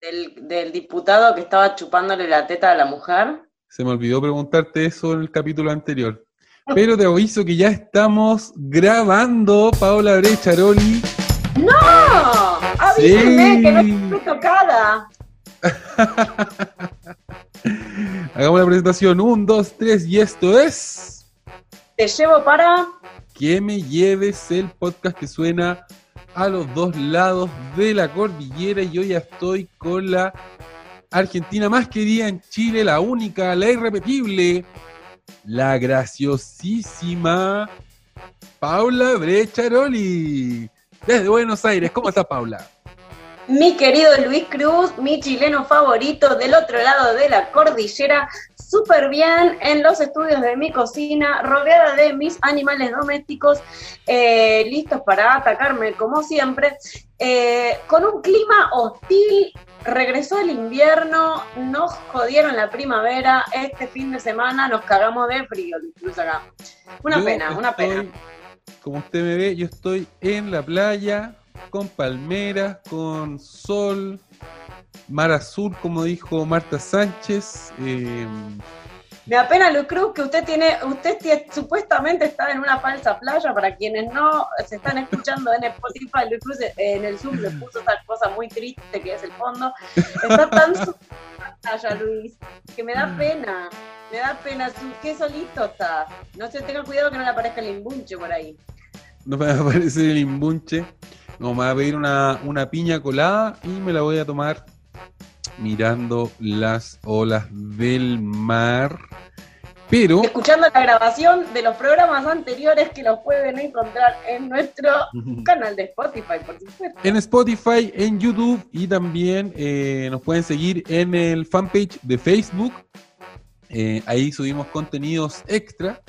del, diputado que estaba chupándole la teta a la mujer? Se me olvidó preguntarte eso en el capítulo anterior. Pero te aviso que ya estamos grabando, Paola Brecharoli. ¡No! Avísenme que no estoy tocada. Hagamos la presentación. Un, dos, tres, y esto es. Te llevo para. Que me lleves el podcast que suena a los dos lados de la cordillera y hoy ya estoy con la Argentina más querida en Chile, la única, la irrepetible, la graciosísima Paula Brecharoli. Desde Buenos Aires, ¿cómo está Paula? Mi querido Luis Cruz, mi chileno favorito del otro lado de la cordillera, súper bien en los estudios de mi cocina, rodeada de mis animales domésticos, eh, listos para atacarme como siempre, eh, con un clima hostil. Regresó el invierno, nos jodieron la primavera, este fin de semana nos cagamos de frío, incluso acá. Una pena, una pena. Como usted me ve, yo estoy en la playa, con palmeras, con sol, mar azul, como dijo Marta Sánchez. Eh, me apena, Luis Cruz, que usted tiene, usted supuestamente está en una falsa playa. Para quienes no se están escuchando en Spotify, Luis Cruz en el Zoom le puso esa cosa muy triste que es el fondo. Está tan playa, Luis, que me da pena. Me da pena, qué solito está. No se tenga cuidado que no le aparezca el imbunche por ahí. No me va a aparecer el imbunche. No, me va a pedir una, una piña colada y me la voy a tomar mirando las olas del mar. Pero. Escuchando la grabación de los programas anteriores que los pueden encontrar en nuestro canal de Spotify, por supuesto. En Spotify, en YouTube y también eh, nos pueden seguir en el fanpage de Facebook. Eh, ahí subimos contenidos extra.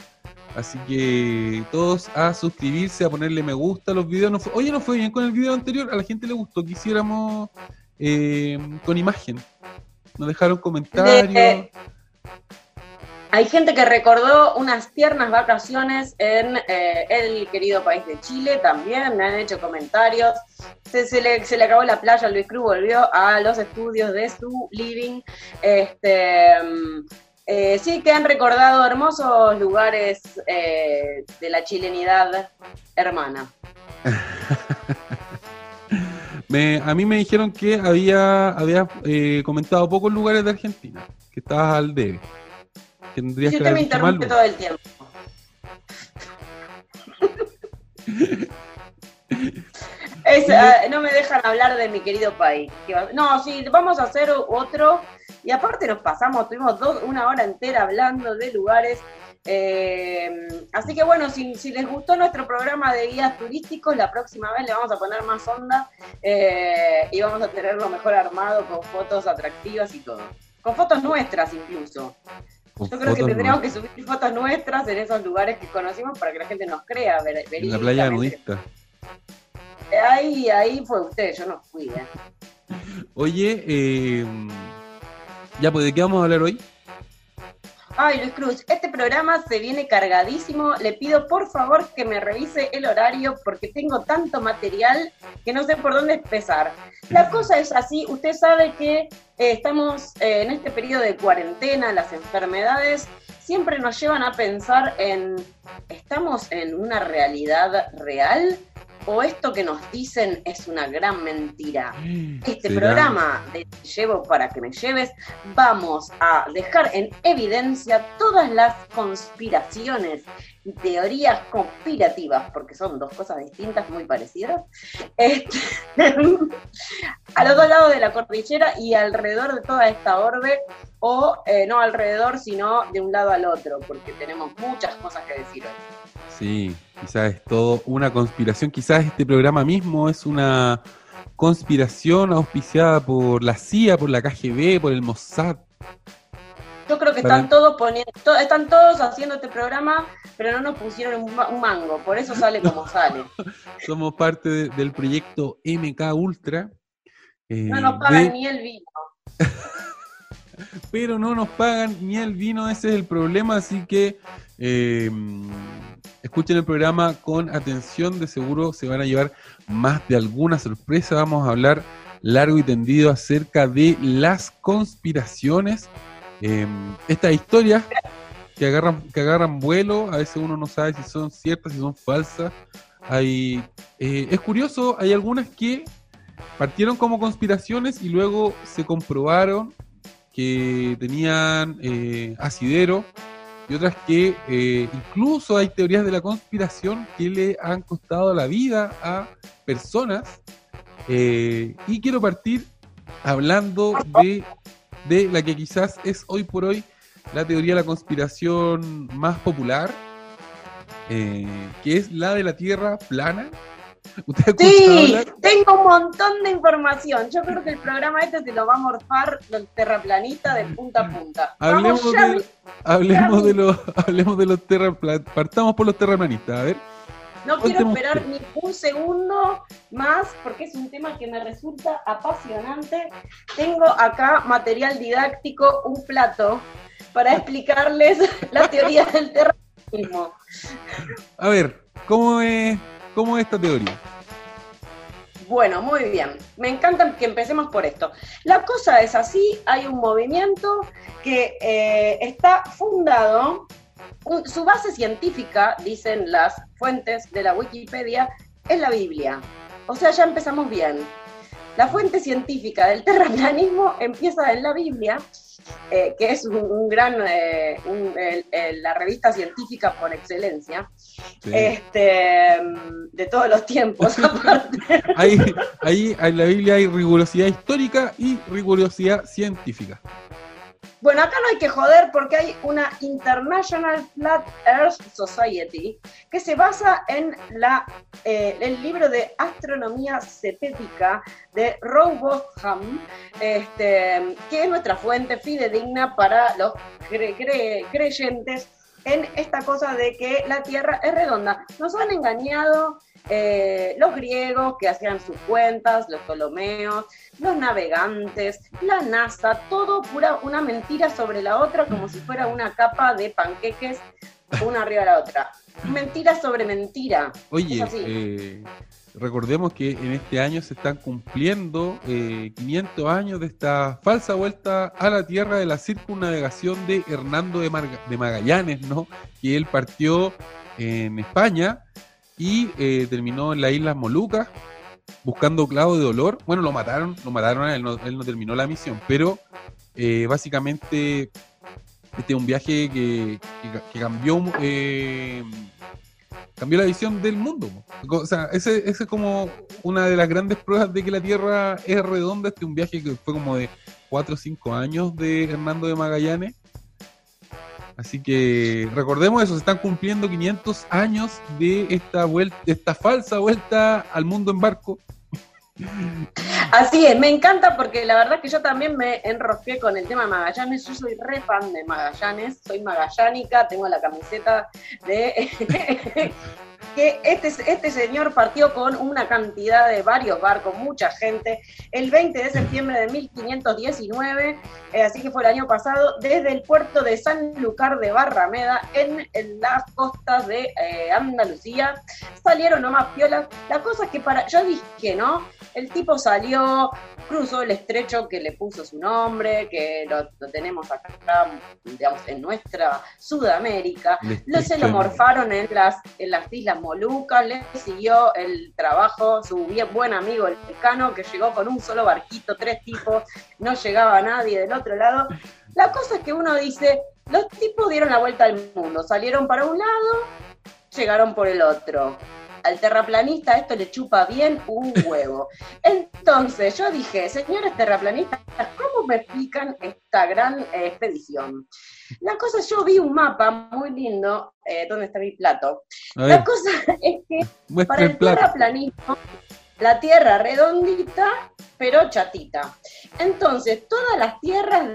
Así que todos a suscribirse, a ponerle me gusta a los videos. oye, no fue bien con el video anterior, a la gente le gustó que hiciéramos eh, con imagen. Nos dejaron comentarios. hay gente que recordó unas tiernas vacaciones en eh, el querido país de Chile también, me han hecho comentarios. Se, le, se le acabó la playa, Luis Cruz volvió a los estudios de su living. Este, eh, sí que han recordado hermosos lugares de la chilenidad hermana. a mí me dijeron que había, había eh, comentado pocos lugares de Argentina, que estabas al debe. Que tendrías que me interrumpe todo el tiempo. Ah, no me dejan hablar de mi querido país. No, sí, vamos a hacer otro. Y aparte nos pasamos, tuvimos dos, una hora entera hablando de lugares eh, así que bueno, si, les gustó nuestro programa de guías turísticos, la próxima vez le vamos a poner más onda eh, y vamos a tenerlo mejor armado con fotos atractivas y todo. Con fotos nuestras incluso. Yo creo que tendríamos que subir fotos nuestras en esos lugares que conocimos para que la gente nos crea. Ver, en la playa nudista. Ahí, ahí fue usted, yo no fui. ¿eh? Oye, ya pues, ¿de qué vamos a hablar hoy? Ay, Luis Cruz, este programa se viene cargadísimo. Le pido por favor que me revise el horario porque tengo tanto material que no sé por dónde empezar. La cosa es así, usted sabe que eh, estamos eh, en este periodo de cuarentena, las enfermedades siempre nos llevan a pensar en, ¿estamos en una realidad real? O esto que nos dicen es una gran mentira. Este programa de Llevo para que me lleves, vamos a dejar en evidencia todas las conspiraciones y teorías conspirativas, porque son dos cosas distintas, muy parecidas, este, a los dos lados de la cordillera y alrededor de toda esta orbe, o eh, no alrededor, sino de un lado al otro, porque tenemos muchas cosas que decir hoy. Sí, quizás es todo una conspiración, quizás este programa mismo es una conspiración auspiciada por la CIA, por la KGB, por el Mossad. Yo creo que están todos poniendo, están todos haciendo este programa, pero no nos pusieron un, mango, por eso sale como sale. Somos parte del proyecto MK Ultra. no nos eh, pagan ni el vino. pero no nos pagan ni el vino, ese es el problema, así que eh, escuchen el programa con atención, de seguro se van a llevar más de alguna sorpresa. Vamos a hablar largo y tendido acerca de las conspiraciones. Em, estas historias que agarran, que agarran vuelo, a veces uno no sabe si son ciertas, si son falsas. Hay, eh, es curioso, hay algunas que partieron como conspiraciones y luego se comprobaron que tenían eh, asidero y otras que eh, incluso hay teorías de la conspiración que le han costado la vida a personas. Eh, y quiero partir hablando de, de la que quizás es hoy por hoy la teoría de la conspiración más popular, eh, que es la de la Tierra plana. Sí, tengo un montón de información. Yo creo que el programa este te lo va a morfar el terraplanista de punta a punta. Hablemos, de, hablemos, de, los, hablemos de los terraplanistas. Partamos por los terraplanistas, a ver. No quiero esperar ni un segundo más porque es un tema que me resulta apasionante. Tengo acá material didáctico, un plato, para explicarles la teoría del terraplanismo. A ver, ¿cómo es, cómo es esta teoría? Bueno, muy bien. Me encanta que empecemos por esto. La cosa es así, hay un movimiento que eh, está fundado, su base científica, dicen las fuentes de la Wikipedia, es la Biblia. O sea, ya empezamos bien. La fuente científica del terraplanismo empieza en la Biblia, eh, que es un, gran, eh, la revista científica por excelencia, este, de todos los tiempos. ahí, ahí en la Biblia hay rigurosidad histórica y rigurosidad científica. Bueno, acá no hay que joder porque hay una International Flat Earth Society que se basa en la, eh, el libro de Astronomía Cetética de Robotham, este, que es nuestra fuente fidedigna para los creyentes en esta cosa de que la Tierra es redonda. Nos han engañado eh, los griegos que hacían sus cuentas, los Ptolomeos, los navegantes, la NASA, todo pura una mentira sobre la otra como si fuera una capa de panqueques una arriba de la otra. Mentira sobre mentira. Oye, eh, recordemos que en este año se están cumpliendo 500 eh, años de esta falsa vuelta a la Tierra de la circunnavegación de Hernando de, de Magallanes, ¿no? Que él partió en España y eh, terminó en las Islas Molucas buscando clavo de dolor. Bueno, lo mataron, lo mataron, él no, él no terminó la misión, pero eh, básicamente este es un viaje que, cambió eh, cambió la visión del mundo. O sea, ese, ese es como una de las grandes pruebas de que la Tierra es redonda. Este es un viaje que fue como de 4 o 5 años de Hernando de Magallanes Así que recordemos eso, se están cumpliendo 500 años de esta vuelta, esta falsa vuelta al mundo en barco. Así es, me encanta porque la verdad que yo también me enrosqué con el tema de Magallanes. Yo soy re fan de Magallanes, soy magallánica, tengo la camiseta de que este, este señor partió con una cantidad de varios barcos, mucha gente, el 20 de septiembre de 1519, eh, así que fue el año pasado, desde el puerto de San Lucar de Barrameda, en, las costas de eh, Andalucía. Salieron nomás piolas. La cosa es que para, yo dije, ¿no? El tipo salió, cruzó el estrecho que le puso su nombre, que lo, tenemos acá, digamos, en nuestra Sudamérica. Lo se lo morfaron en las, en las islas Molucas, le siguió el trabajo su bien buen amigo el Mecano, que llegó con un solo barquito, tres tipos, no llegaba nadie del otro lado. La cosa es que uno dice, los tipos dieron la vuelta al mundo, salieron para un lado, llegaron por el otro al terraplanista esto le chupa bien un huevo. Entonces yo dije, señores terraplanistas, ¿cómo me explican esta gran eh, expedición? La cosa, yo vi un mapa muy lindo, eh, ¿dónde está mi plato? La cosa es que para el, terraplanismo, la tierra redondita, pero chatita. Entonces, todas las tierras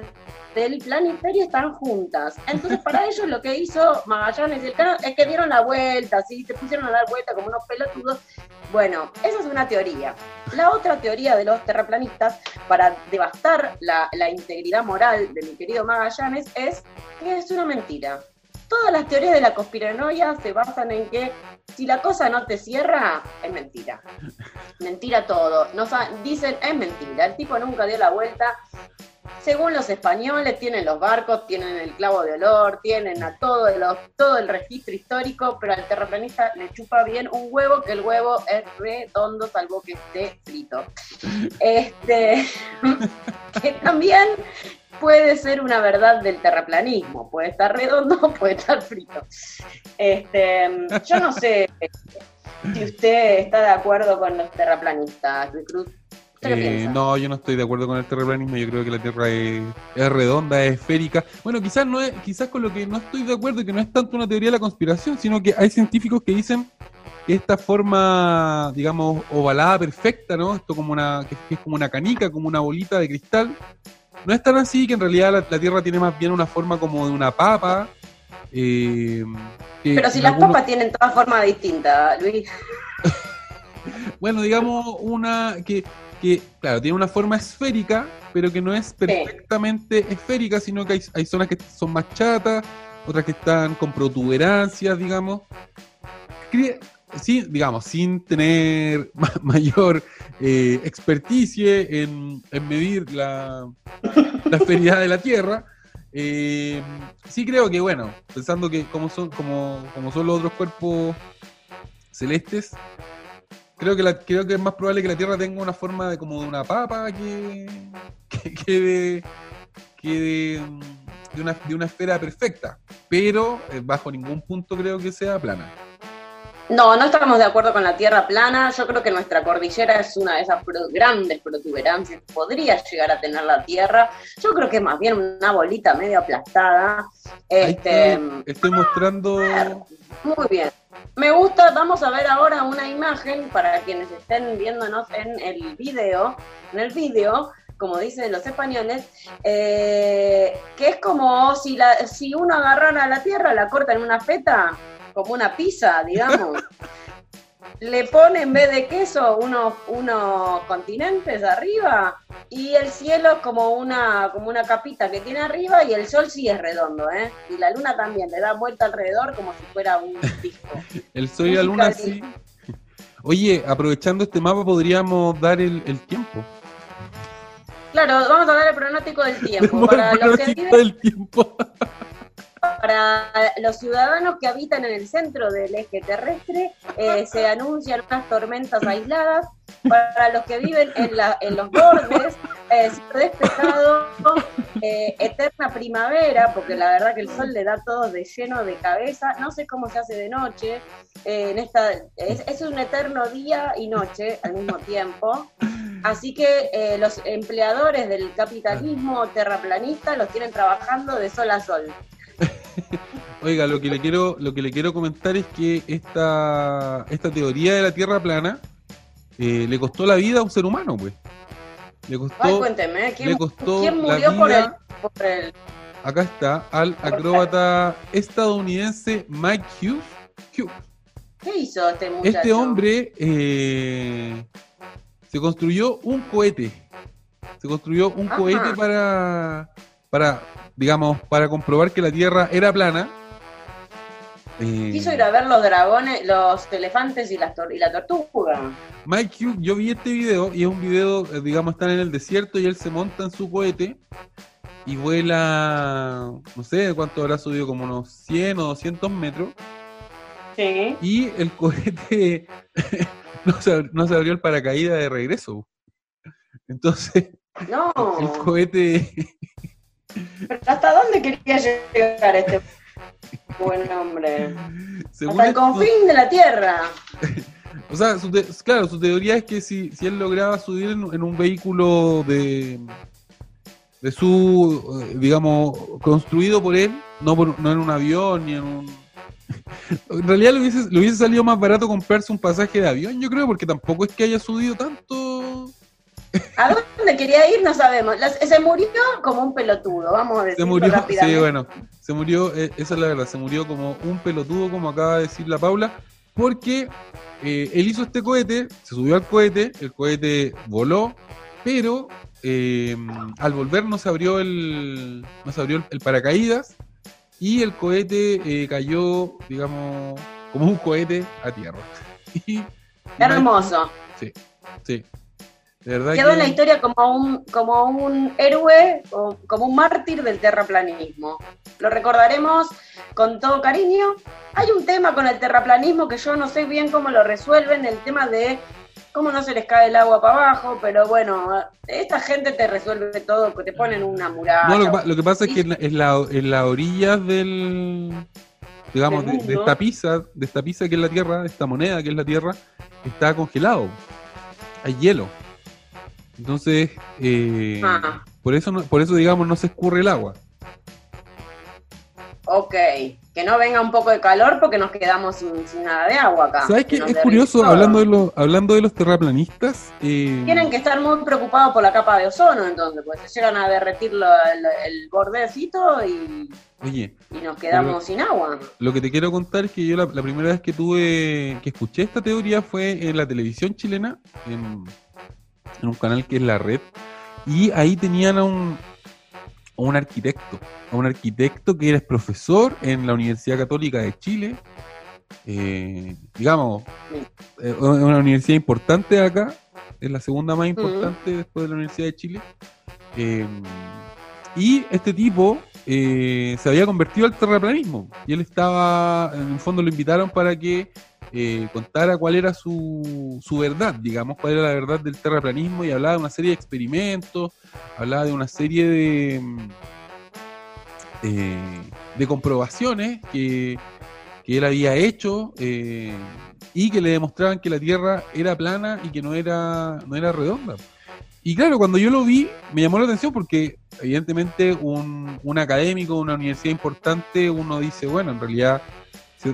del planetario están juntas. Entonces, para ellos lo que hizo Magallanes el es que dieron la vuelta, ¿sí? se pusieron a dar vuelta como unos pelotudos. Bueno, esa es una teoría. La otra teoría de los terraplanistas, para devastar la, integridad moral de mi querido Magallanes, es que es una mentira. Todas las teorías de la conspiranoia se basan en que si la cosa no te cierra, es mentira. Mentira todo. Nos dicen, es mentira. El tipo nunca dio la vuelta. Según los españoles, tienen los barcos, tienen el clavo de olor, tienen a todo, todo el registro histórico, pero al terraplanista le chupa bien un huevo, que el huevo es redondo, salvo que esté frito. Este, que también puede ser una verdad del terraplanismo, puede estar redondo, puede estar frito. Este, yo no sé si usted está de acuerdo con los terraplanistas, Cruz. Eh, no, yo no estoy de acuerdo con el terraplanismo. Yo creo que la Tierra es, redonda, es esférica. Bueno, quizás no es, quizás con lo que no estoy de acuerdo es que no es tanto una teoría de la conspiración, sino que hay científicos que dicen que esta forma, digamos, ovalada perfecta, ¿no? Esto como una, que es como una canica, como una bolita de cristal, no es tan así, que en realidad la, Tierra tiene más bien una forma como de una papa. Eh, Pero si las papas tienen todas formas distintas, Luis. bueno, digamos una que, que, claro, tiene una forma esférica, pero que no es perfectamente esférica, sino que hay, hay zonas que son más chatas, otras que están con protuberancias, digamos sí, digamos, sin tener mayor eh, experticie en, medir la, la de la Tierra, eh, sí creo que, bueno, pensando que como son, como, como son los otros cuerpos celestes, creo que, la, creo que es más probable que la Tierra tenga una forma de como de una papa que, que, de, que de, una, de una esfera perfecta, pero eh, bajo ningún punto creo que sea plana. No, no estamos de acuerdo con la Tierra plana. Yo creo que nuestra cordillera es una de esas grandes protuberancias que podría llegar a tener la Tierra. Yo creo que es más bien una bolita medio aplastada. Este, estoy mostrando. Muy bien. Me gusta, vamos a ver ahora una imagen para quienes estén viéndonos en el video. En el video, como dicen los españoles, eh, que es como si, la, si uno agarrara la Tierra, la corta en una feta como una pizza, digamos. Le pone en vez de queso unos, unos continentes arriba y el cielo como una, como una capita que tiene arriba y el sol sí es redondo, ¿eh? Y la luna también, le da vuelta alrededor como si fuera un disco. el sol y la luna sí. Oye, aprovechando este mapa podríamos dar el, tiempo. Claro, vamos a dar el pronóstico del tiempo. Para los que del tiempo para los ciudadanos que habitan en el centro del eje terrestre eh, se anuncian unas tormentas aisladas. Para los que viven en, la, en los bordes, eh, despejado, eh, eterna primavera, porque la verdad que el sol le da todo de lleno de cabeza. No sé cómo se hace de noche. en esta, es, un eterno día y noche al mismo tiempo. Así que los empleadores del capitalismo terraplanista los tienen trabajando de sol a sol. Oiga, lo que le quiero, lo que le quiero comentar es que esta, esta teoría de la Tierra plana eh, le costó la vida a un ser humano, pues. Le costó, Ay, cuénteme, ¿quién, murió por, el, Acá está, al acróbata estadounidense Mike Hughes. ¿Qué hizo este muchacho? Este hombre eh, se construyó un cohete. Se construyó un cohete para, para digamos, para comprobar que la Tierra era plana. Eh, Quiso ir a ver los dragones, los elefantes y, la tortuga. Mike Hugh, yo vi este video y es un video, eh, digamos, están en el desierto y él se monta en su cohete y vuela, no sé cuánto habrá subido, como unos 100 o 200 metros. Sí. Y el cohete no, se, no se abrió el paracaídas de regreso. Entonces, no. el cohete ¿Hasta dónde quería llegar este buen hombre? Hasta el confín de la Tierra. O sea, claro, su teoría es que si, si él lograba subir en, un vehículo de, de su, eh, digamos, construido por él, no, no en un avión ni en un... En realidad le hubiese, le hubiese salido más barato comprarse un pasaje de avión, yo creo, porque tampoco es que haya subido tanto ¿A dónde quería ir? No sabemos. se murió como un pelotudo, vamos a decirlo se murió. Sí, bueno, se murió, eh, esa es la verdad, se murió como un pelotudo, como acaba de decir la Paula, porque eh, él hizo este cohete, se subió al cohete, el cohete voló, pero eh, al volver no se abrió el, no se abrió el, paracaídas y el cohete cayó, digamos, como un cohete a tierra. Hermoso. Sí, sí. De Quedó en la historia como un, como un héroe, o como un mártir del terraplanismo. Lo recordaremos con todo cariño. Hay un tema con el terraplanismo que yo no sé bien cómo lo resuelven, el tema de cómo no se les cae el agua para abajo, pero bueno, esta gente te resuelve todo, te ponen una muralla. No, lo, que, pasa es que en la, en la orilla del, digamos, de, esta pizza, de esta pizza que es la Tierra, de esta moneda que es la Tierra, está congelado. Hay hielo. Entonces, eh, ah. por eso, por eso digamos, no se escurre el agua. Ok, que no venga un poco de calor porque nos quedamos sin, nada de agua acá. ¿Sabes qué? Es curioso, hablando de, lo, hablando de los terraplanistas. Eh... Tienen que estar muy preocupados por la capa de ozono, entonces, pues se llegan a derretir el, bordecito y, y nos quedamos sin agua. Lo que te quiero contar es que yo la, primera vez que tuve, que escuché esta teoría fue en la televisión chilena, en, en un canal que es La Red, y ahí tenían a un, un arquitecto, a un arquitecto que eres profesor en la Universidad Católica de Chile, eh, digamos, eh, una universidad importante acá, es la segunda más importante después de la Universidad de Chile. Eh, y este tipo se había convertido al terraplanismo y él estaba, en el fondo lo invitaron para que eh, contara cuál era su, su verdad, digamos, cuál era la verdad del terraplanismo y hablaba de una serie de experimentos, hablaba de una serie de, mm, eh, de comprobaciones que, que, él había hecho eh, y que le demostraban que la Tierra era plana y que no era, no era redonda. Y claro, cuando yo lo vi, me llamó la atención porque evidentemente un, un académico de una universidad importante, uno dice, bueno, en realidad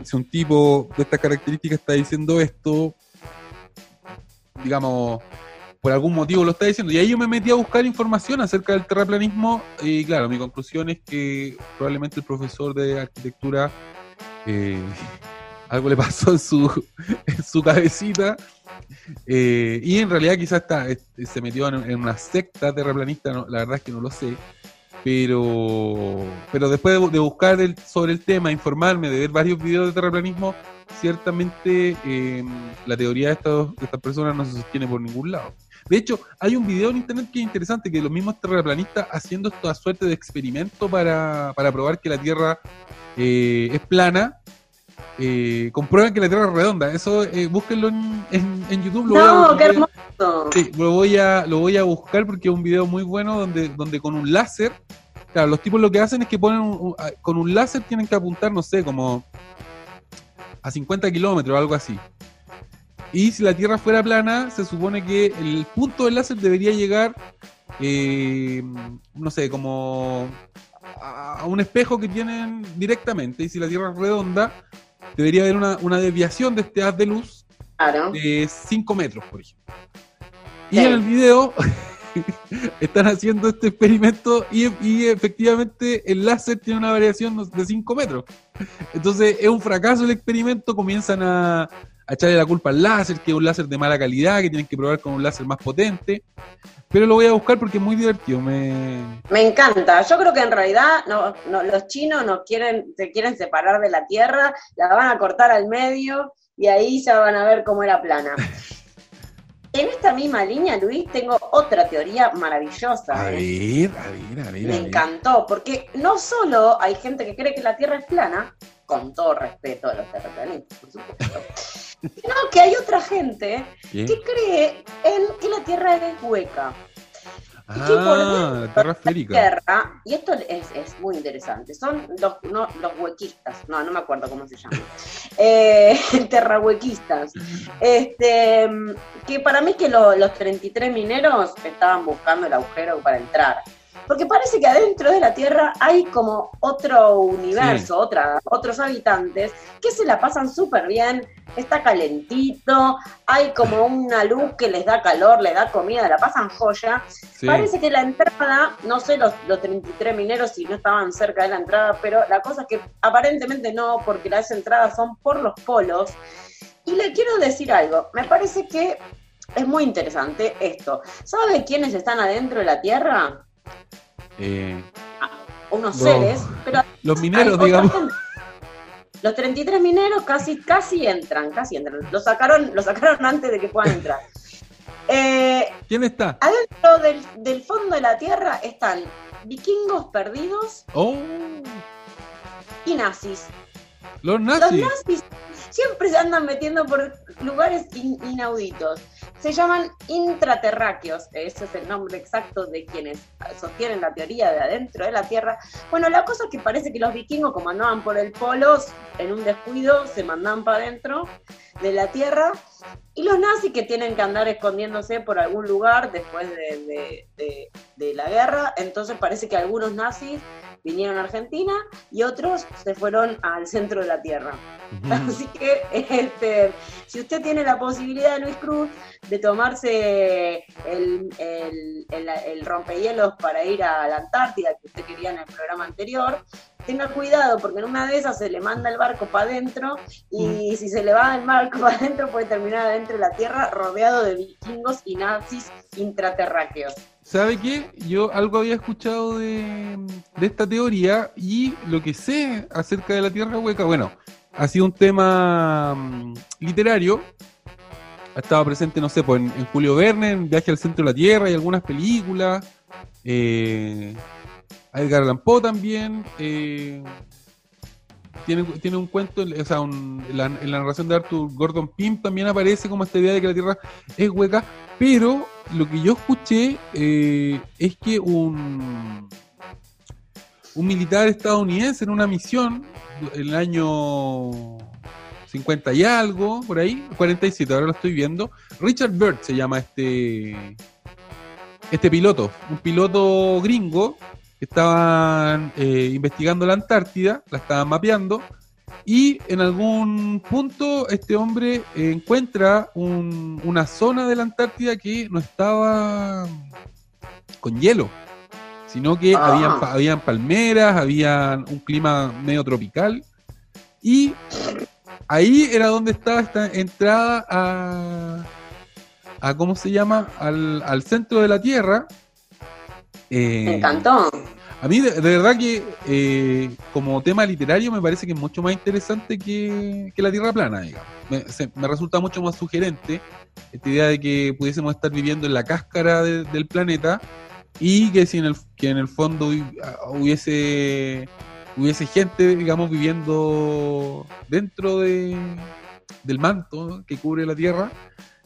si, un tipo de estas características está diciendo esto, digamos, por algún motivo lo está diciendo. Y ahí yo me metí a buscar información acerca del terraplanismo y claro, mi conclusión es que probablemente el profesor de arquitectura eh, algo le pasó en su, en su cabecita eh, y en realidad quizás está, se metió en, una secta terraplanista, la verdad es que no lo sé pero pero después de, buscar sobre el tema, informarme, de ver varios videos de terraplanismo, ciertamente em, la teoría de, estos, de estas personas no se sostiene por ningún lado. De hecho, hay un video en internet que es interesante, que los mismos terraplanistas haciendo esta suerte de experimento para, para probar que la Tierra eh, es plana, eh, comprueban que la Tierra es redonda. Eso eh, búsquenlo en, en, YouTube. Lo no, voy a, qué hermoso. Sí, lo voy a, lo voy a buscar porque es un video muy bueno donde, donde con un láser, claro, los tipos lo que hacen es que ponen con un láser tienen que apuntar, no sé, como a 50 kilómetros o algo así. Y si la Tierra fuera plana, se supone que el punto del láser debería llegar, eh, no sé, como a un espejo que tienen directamente. Y si la Tierra es redonda, debería haber una, desviación de este haz de luz de 5 metros, por ejemplo. Y en el video están haciendo este experimento y, efectivamente el láser tiene una variación de 5 metros. Entonces es un fracaso el experimento, comienzan a, echarle la culpa al láser, que es un láser de mala calidad, que tienen que probar con un láser más potente. Pero lo voy a buscar porque es muy divertido. Me, me encanta. Yo creo que en realidad los chinos no quieren, se quieren separar de la Tierra, la van a cortar al medio y ahí ya van a ver cómo era plana. En esta misma línea, Luis, tengo otra teoría maravillosa. A ¿eh? ver, a ver, a ver. Me encantó, porque no solo hay gente que cree que la Tierra es plana, con todo respeto a los terraplanistas, por supuesto, sino que hay otra gente que cree en que la Tierra es hueca. Ah, Tierra esférica. y esto es, muy interesante, son los, los huequistas, no, no me acuerdo cómo se llama, eh, terrahuequistas, este, que para mí que los 33 mineros estaban buscando el agujero para entrar. Porque parece que adentro de la Tierra hay como otro universo, otra, otros habitantes que se la pasan súper bien, está calentito, hay como una luz que les da calor, les da comida, la pasan joya. Parece que la entrada, no sé los, los 33 mineros si no estaban cerca de la entrada, pero la cosa es que aparentemente no, porque las entradas son por los polos. Y le quiero decir algo, me parece que es muy interesante esto. ¿Sabe quiénes están adentro de la Tierra? Eh, unos No. seres, pero Los mineros, digamos. gente. Los 33 mineros casi, casi entran, casi entran. Los sacaron, los sacaron antes de que puedan entrar. Eh, ¿Quién está? adentro del, del fondo de la Tierra están vikingos perdidos Oh, y nazis. los Los nazis. nazis siempre se andan metiendo por lugares in- inauditos. Se llaman intraterráqueos, ese es el nombre exacto de quienes sostienen la teoría de adentro de la Tierra. Bueno, la cosa es que parece que los vikingos, como andaban por el polo, en un descuido se mandaban para adentro de la Tierra, y los nazis que tienen que andar escondiéndose por algún lugar después de, de- de- de la guerra, entonces parece que algunos nazis vinieron a Argentina y otros se fueron al centro de la Tierra. Así que este, si usted tiene la posibilidad, Luis Cruz, de tomarse el, el, el- el rompehielos para ir a la Antártida, que usted quería en el programa anterior, tenga cuidado, porque en una de esas se le manda el barco para adentro y si se le va el barco para adentro puede terminar adentro de la Tierra rodeado de vikingos y nazis intraterráqueos. ¿Sabe qué? Yo algo había escuchado de, de esta teoría y lo que sé acerca de la Tierra Hueca, bueno, ha sido un tema mm, literario. Ha estado presente, no sé, pues en, Julio Verne, en Viaje al Centro de la Tierra y algunas películas. Eh, Edgar Allan Poe también. eh, tiene, tiene un cuento, o sea, un- en la, narración de Arthur Gordon Pym también aparece como esta idea de que la Tierra es hueca, pero lo que yo escuché eh, es que un, un militar estadounidense en una misión en el año 50 y algo, por ahí, 47, ahora lo estoy viendo, Richard Byrd se llama este, este piloto, un piloto gringo estaban eh, investigando la Antártida, la estaban mapeando, y en algún punto este hombre encuentra un- una zona de la Antártida que no estaba con hielo, sino que Ah. habían palmeras, había un clima medio tropical, y ahí era donde estaba esta entrada a, a ¿cómo se llama? Al, al centro de la Tierra. Eh, Me encantó. a mí, de, de verdad que eh, como tema literario me parece que es mucho más interesante que, que la Tierra plana, digamos. Me, se- me resulta mucho más sugerente esta idea de que pudiésemos estar viviendo en la cáscara de- del planeta y que si en el, que en el fondo hu- hubiese, hubiese gente, digamos, viviendo dentro de, del manto que cubre la Tierra.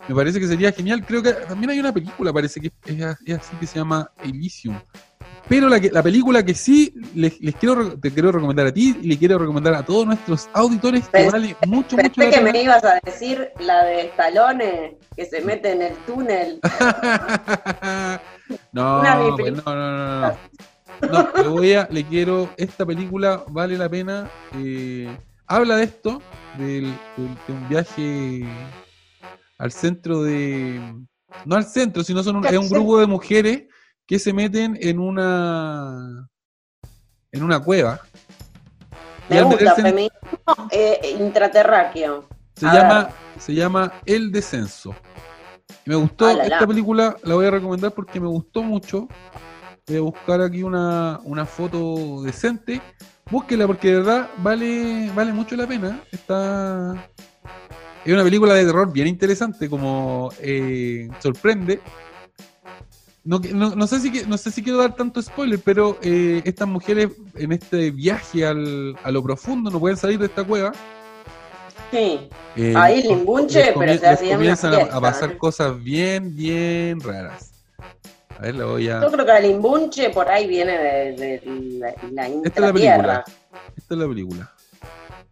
Me parece que sería genial. Creo que también hay una película, parece que es, es así que se llama Elysium. Pero la, que, la película que sí les, les quiero te quiero recomendar a ti y le quiero recomendar a todos nuestros auditores que Pensé- vale mucho, mucho Pensé la que pena. me ibas a decir la de Stallone, que se mete en el túnel. pues, no, no, no, no, no. No, le voy a, le quiero, esta película vale la pena. eh, habla de esto, del, del- de un viaje al centro de, no al centro, sino son un, es un grupo de mujeres que se meten en una, en una cueva. Me gusta, feminismo eh, intraterráqueo. se A llama, se llama El Descenso. Y me gustó, Ah, la, la. esta película la voy a recomendar porque me gustó mucho. Voy a buscar aquí una, una foto decente. Búsquela porque de verdad vale, vale mucho la pena. Está. Es una película de terror bien interesante, como eh, sorprende. No, que- no, no sé si, que- no sé si quiero dar tanto spoiler, pero eh, estas mujeres en este viaje al, a lo profundo no pueden salir de esta cueva. Sí. Eh, Ahí limbunche, pero se hacían comienzan a- pasar cosas bien, bien raras. A ver, la voy a. Yo creo que el limbunche por ahí viene de, de la, la Esta es la película. Esta es la película.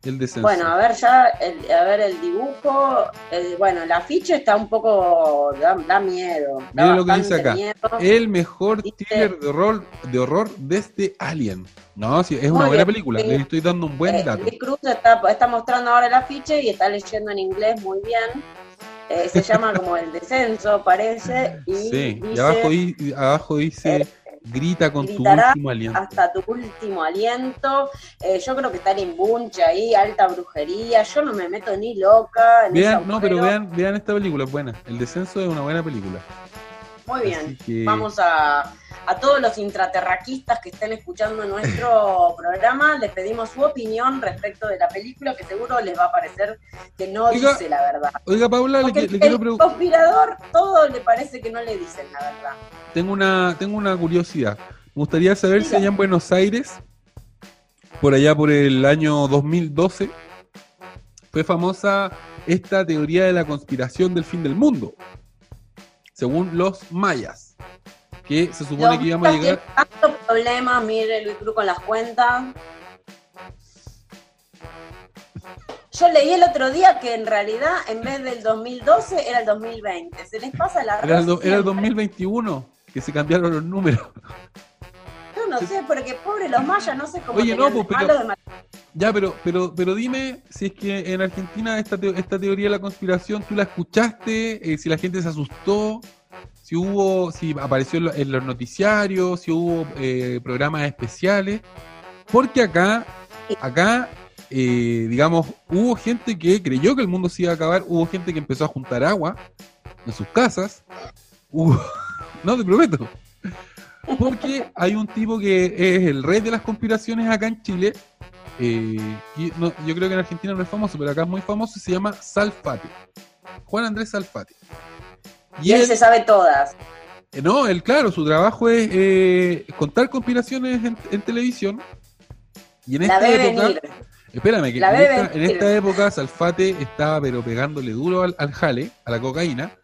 El descenso. Bueno, a ver ya, el, a ver el dibujo, el- bueno, el afiche está un poco, da, da miedo. Mira lo que dice acá. miedo. el mejor Dice- thriller de horror, de horror desde Alien. No, sí, es una Muy buena bien, película. sí. Le estoy dando un buen Eh, dato. Luis Cruz está, está mostrando ahora el afiche y está leyendo en inglés muy bien. Eh, se llama como El Descenso, parece. Y Sí, y dice, abajo, di- abajo dice: eh, grita con tu último aliento. hasta tu último aliento. Eh, yo creo que está el imbunche ahí, alta brujería. Yo no me meto ni loca. En Vean, no, pero vean, vean esta película, es buena. El descenso es una buena película. Muy bien. Vamos a, a todos los intraterraquistas que estén escuchando nuestro programa, les pedimos su opinión respecto de la película, que seguro les va a parecer que no dice la verdad. Oiga, Paula, le, le, quiero preguntar. conspirador, todo le parece que no le dicen la verdad. Tengo una, tengo una curiosidad. Me gustaría saber si allá en Buenos Aires, por allá por el año 2012, fue famosa esta teoría de la conspiración del fin del mundo, según los mayas, que se supone que íbamos a llegar... Tanto problema, mire Luis Cruz con las cuentas. Yo leí el otro día que en realidad en vez del 2012 era el 2020. Se les pasa la Era era el 2021, que se cambiaron los números no sé, porque pobre los mayas, no sé cómo. Oye, no, pues, Ya, pero, pero, pero dime si es que en Argentina esta, esta teoría de la conspiración, ¿tú la escuchaste? Eh, si la gente se asustó, si hubo, si apareció en los noticiarios, si hubo eh, programas especiales. Porque acá, acá, eh, digamos, hubo gente que creyó que el mundo se iba a acabar, hubo gente que empezó a juntar agua en sus casas. no, te prometo. Porque hay un tipo que es el rey de las conspiraciones acá en Chile. Eh, y yo creo que en Argentina no es famoso, pero acá es muy famoso. Se llama Salfate. Juan Andrés Salfate. Y, él, se sabe todas. Eh, no, él, claro, su trabajo es eh, contar conspiraciones en, televisión. Y en esta época. Espérame, que en esta, época Salfate estaba pero pegándole duro al jale, a la cocaína.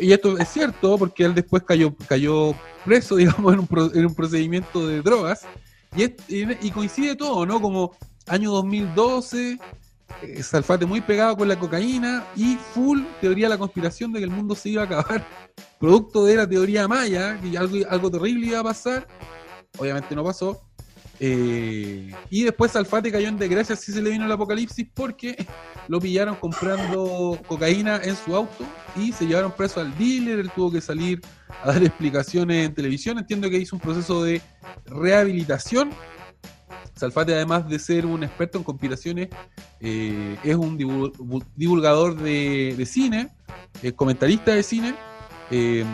Y esto es cierto porque él después cayó, cayó preso, digamos, en un, en un procedimiento de drogas. Y, y, coincide todo, ¿no? Como año 2012, eh, Salfate muy pegado con la cocaína y full teoría de la conspiración de que el mundo se iba a acabar. Producto de la teoría maya, que algo, algo terrible iba a pasar. Obviamente no pasó. Eh, y después Salfate cayó en desgracia, si se le vino el apocalipsis, porque lo pillaron comprando cocaína en su auto y se llevaron preso al dealer. Él tuvo que salir a dar explicaciones en televisión. Entiendo que hizo un proceso de rehabilitación. Salfate, además de ser un experto en conspiraciones, eh, es un divulgador de, cine, comentarista de cine eh,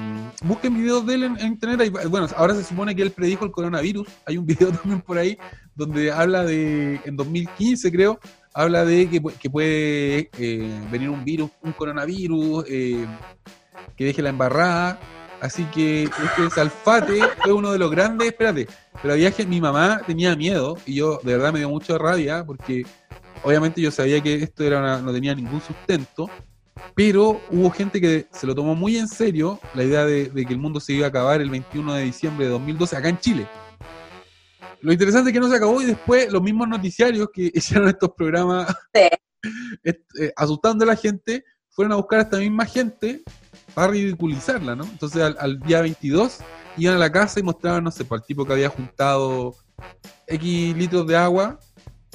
busquen videos de él en, internet. Bueno, ahora se supone que él predijo el coronavirus. Hay un video también por ahí donde habla de, en 2015 creo, habla de que, puede eh, venir un virus, un coronavirus, eh, que deje la embarrada. Así que este Salfate fue uno de los grandes. Espérate, pero había que mi mamá tenía miedo y yo de verdad me dio mucha rabia porque obviamente yo sabía que esto era no tenía ningún sustento pero hubo gente que se lo tomó muy en serio, la idea de, que el mundo se iba a acabar el 21 de diciembre de 2012 acá en Chile. Lo interesante es que no se acabó y después los mismos noticiarios que hicieron estos programas eh, asustando a la gente, fueron a buscar a esta misma gente para ridiculizarla, ¿no? Entonces al, día 22 iban a la casa y mostraban, no sé, para el tipo que había juntado X litros de agua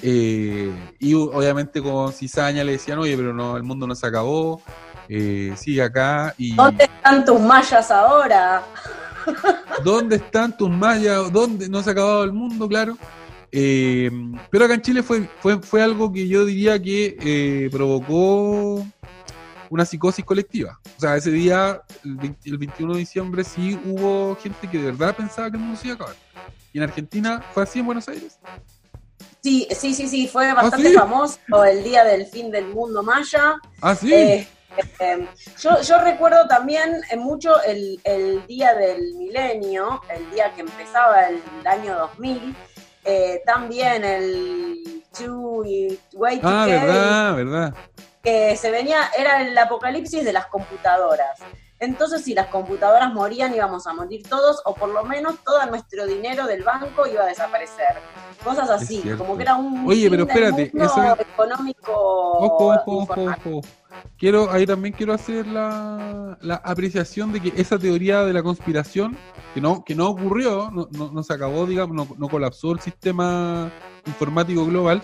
eh, y obviamente con cizaña le decían, oye, pero no, el mundo no se acabó, eh, sigue acá. Y... ¿Dónde están tus mayas ahora? ¿Dónde están tus mayas? ¿Dónde no se ha acabado el mundo? Claro. Eh, pero acá en Chile fue, fue, fue algo que yo diría que provocó una psicosis colectiva. O sea, ese día, el, el, 21 de diciembre, sí hubo gente que de verdad pensaba que el mundo se iba a acabar. Y en Argentina fue así en Buenos Aires. Sí, sí, sí, sí, fue ¿Ah, bastante famoso el día del fin del mundo maya. Ah, sí. Eh, eh, yo, recuerdo también eh, mucho el, día del milenio, el día que empezaba el año 2000, también el Two Way to Ah, verdad, verdad. Que se venía, era el apocalipsis de las computadoras. Entonces, si las computadoras morían, íbamos a morir todos, o por lo menos todo nuestro dinero del banco iba a desaparecer. Cosas así, como que era un Oye, pero espérate, económico. Ojo, ojo, ojo, ojo. Quiero, ahí también quiero hacer la, apreciación de que esa teoría de la conspiración, que no, que no ocurrió, no, no, se acabó, digamos, no, no colapsó el sistema informático global,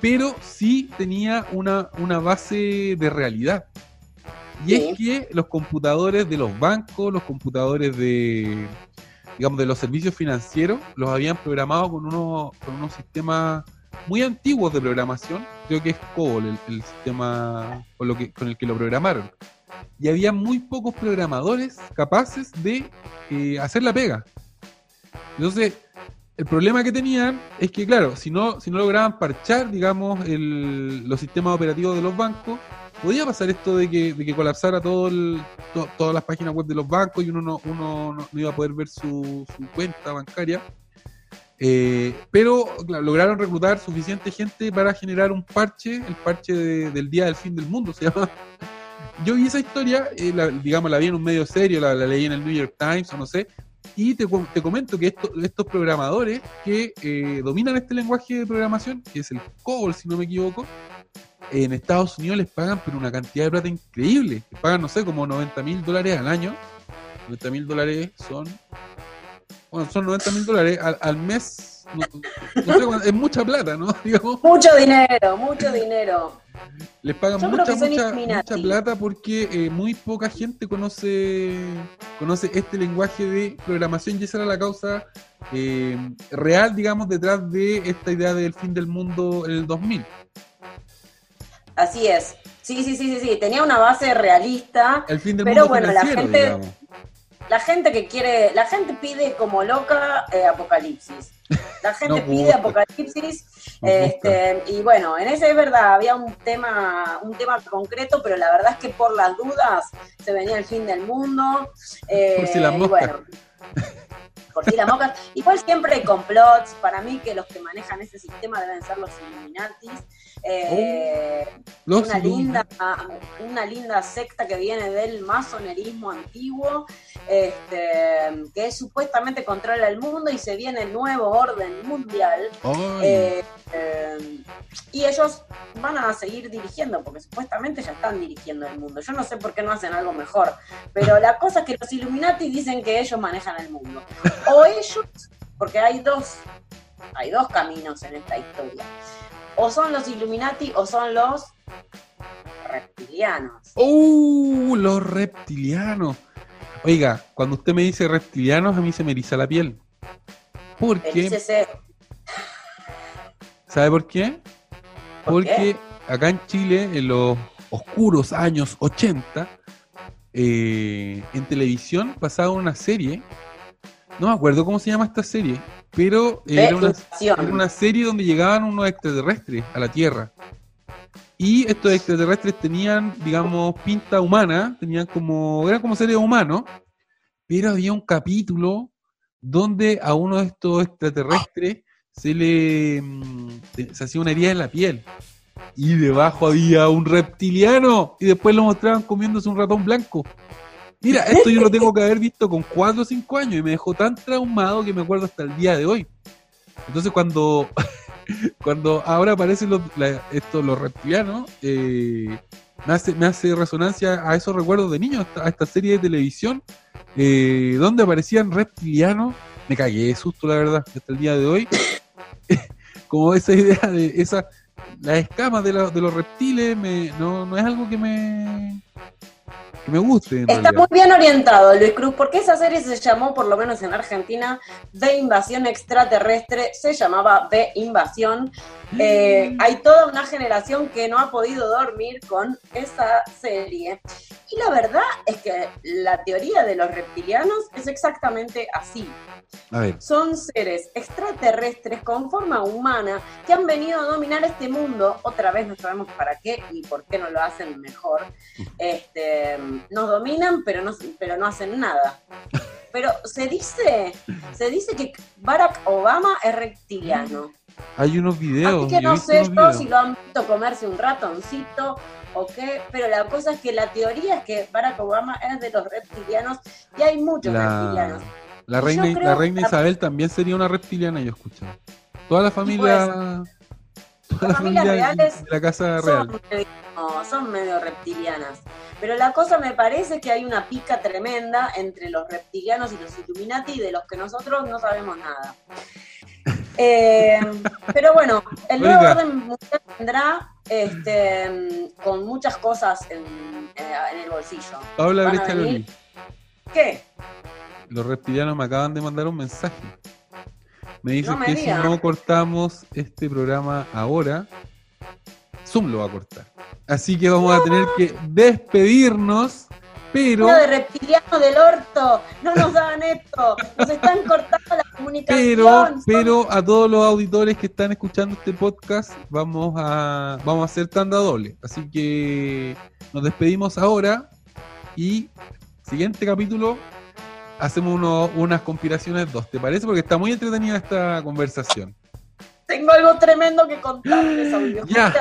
pero sí tenía una, una base de realidad. Y es que los computadores de los bancos, los computadores de, digamos, de los servicios financieros, los habían programado con unos, con unos sistemas muy antiguos de programación. Creo que es COBOL el, sistema con, lo que, con el que lo programaron. y había muy pocos programadores capaces de eh, hacer la pega. Entonces, el problema que tenían es que, claro, si no, si no lograban parchar, digamos, el, los sistemas operativos de los bancos, podía pasar esto de que, de que colapsara todo todas las páginas web de los bancos y uno no, uno no, iba a poder ver su, cuenta bancaria. Eh, pero lograron reclutar suficiente gente para generar un parche, el parche del día del fin del mundo se llama. Yo vi esa historia, eh, digamos, la vi en un medio serio, la, leí en el New York Times o no sé, y te, te comento que estos programadores que eh, dominan este lenguaje de programación, que es el COBOL, si no me equivoco, en Estados Unidos les pagan pero una cantidad de plata increíble. Les pagan, no sé, como 90 mil dólares al año. 90 mil dólares son... Bueno, son 90 mil dólares al, mes. No, sé, es mucha plata, ¿no? Mucho dinero, mucho dinero. Les pagan mucha, mucha, mucha, plata porque eh, muy poca gente conoce, conoce este lenguaje de programación y esa era la causa eh, real, digamos, detrás de esta idea del fin del mundo en el 2000. Así es. Sí, sí, sí, sí, sí. Tenía una base realista. pero bueno, la gente, la gente que quiere, la gente pide como loca eh, apocalipsis. La gente pide apocalipsis. este, y bueno, en ese es verdad, había un tema, un tema concreto, pero la verdad es que por las dudas se venía el fin del mundo. Eh, por si la mosca. por si la mosca. Igual siempre hay complots. Para mí que los que manejan ese sistema deben ser los Illuminatis. Eh, oh, una, linda, una linda secta que viene del masonerismo antiguo, este, que supuestamente controla el mundo y se viene el nuevo orden mundial. Eh, eh, y ellos van a seguir dirigiendo, porque supuestamente ya están dirigiendo el mundo. Yo no sé por qué no hacen algo mejor, pero la cosa es que los Illuminati dicen que ellos manejan el mundo. O ellos, porque hay dos, hay dos caminos en esta historia o son los Illuminati o son los reptilianos. ¡Uh! Los reptilianos. Oiga, cuando usted me dice reptilianos, a mí se me eriza la piel. ¿Por qué? ¿Sabe por qué? Porque acá en Chile, en los oscuros años 80, eh, en televisión pasaba una serie no me acuerdo cómo se llama esta serie, pero era una, serie donde llegaban unos extraterrestres a la Tierra. Y estos extraterrestres tenían, digamos, pinta humana, tenían como, eran como seres humanos, pero había un capítulo donde a uno de estos extraterrestres se le mm, se hacía una herida en la piel. Y debajo había un reptiliano. Y después lo mostraban comiéndose un ratón blanco. Mira, esto yo lo tengo que haber visto con 4 o 5 años y me dejó tan traumado que me acuerdo hasta el día de hoy. Entonces cuando, cuando ahora aparecen los, los reptilianos, eh, me, hace, me hace resonancia a esos recuerdos de niños, a esta serie de televisión, eh, donde aparecían reptilianos. Me cagué de susto, la verdad, hasta el día de hoy. Como esa idea de esa, las escamas de, de los reptiles, me, no, no es algo que me que me guste. Está muy bien orientado, Luis Cruz, porque esa serie se llamó, por lo menos en Argentina, de invasión extraterrestre, se llamaba de invasión. Eh, hay toda una generación que no ha podido dormir con esa serie. Y la verdad es que la teoría de los reptilianos es exactamente así. Son seres extraterrestres con forma humana que han venido a dominar este mundo. Otra vez no sabemos para qué y por qué no lo hacen mejor. Este, nos dominan, pero no, pero no hacen nada. Pero se dice, se dice que Barack Obama es reptiliano. Hay unos videos. Así que no sé yo si lo han visto comerse un ratoncito o qué, pero la cosa es que la teoría es que Barack Obama es de los reptilianos y hay muchos reptilianos. La reina, la reina Isabel también sería una reptiliana, yo escucho. Toda la familia. toda la familia de la casa real. No, son medio reptilianas. Pero la cosa me parece que hay una pica tremenda entre los reptilianos y los Illuminati de los que nosotros no sabemos nada. Eh, pero bueno, el nuevo orden mundial vendrá este, con muchas cosas en, eh, el bolsillo. Paula Brecha ¿Qué? Los reptilianos me acaban de mandar un mensaje. Me dicen que si no cortamos este programa ahora, Zoom lo va a cortar. Así que vamos a tener que despedirnos. Pero, de reptiliano del orto, no nos dan esto, nos están cortando la comunicación. pero, pero a todos los auditores que están escuchando este podcast, vamos a, vamos a hacer tanda doble. Así que nos despedimos ahora y siguiente capítulo hacemos uno- unas conspiraciones dos. ¿Te parece? Porque está muy entretenida esta conversación. Tengo algo tremendo que contarles, audio. Ya.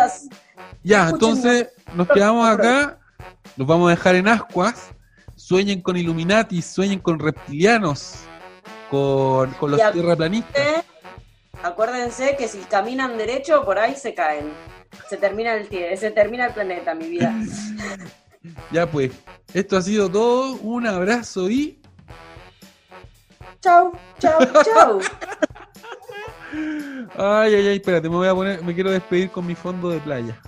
Ya, entonces nos quedamos acá, los vamos a dejar en ascuas. Sueñen con Illuminati, sueñen con reptilianos, con, con los tierraplanistas. Acuérdense que si caminan derecho, por ahí se caen. Se termina el se termina el planeta, mi vida. Ya pues, esto ha sido todo. Un abrazo y Chau, chau, chau. Ay, ay, ay, espérate, me voy a poner, me quiero despedir con mi fondo de playa.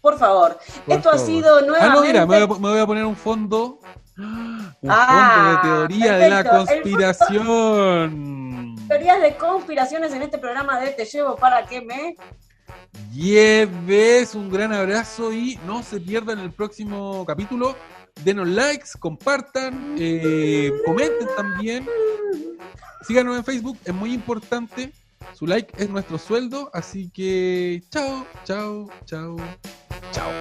Por favor. Por Esto ha sido Ah, nuevamente. no, mira, me voy, a, me voy a poner un fondo. Un Ah, fondo de teoría de la fondo- conspiración. Teorías de conspiraciones en este programa de Te llevo para que me. Lleves un gran abrazo y no se pierdan el próximo capítulo denos likes, compartan, eh, comenten también. Síganos en Facebook, es muy importante. Su like es nuestro sueldo, así que chao, chao, chao, chao.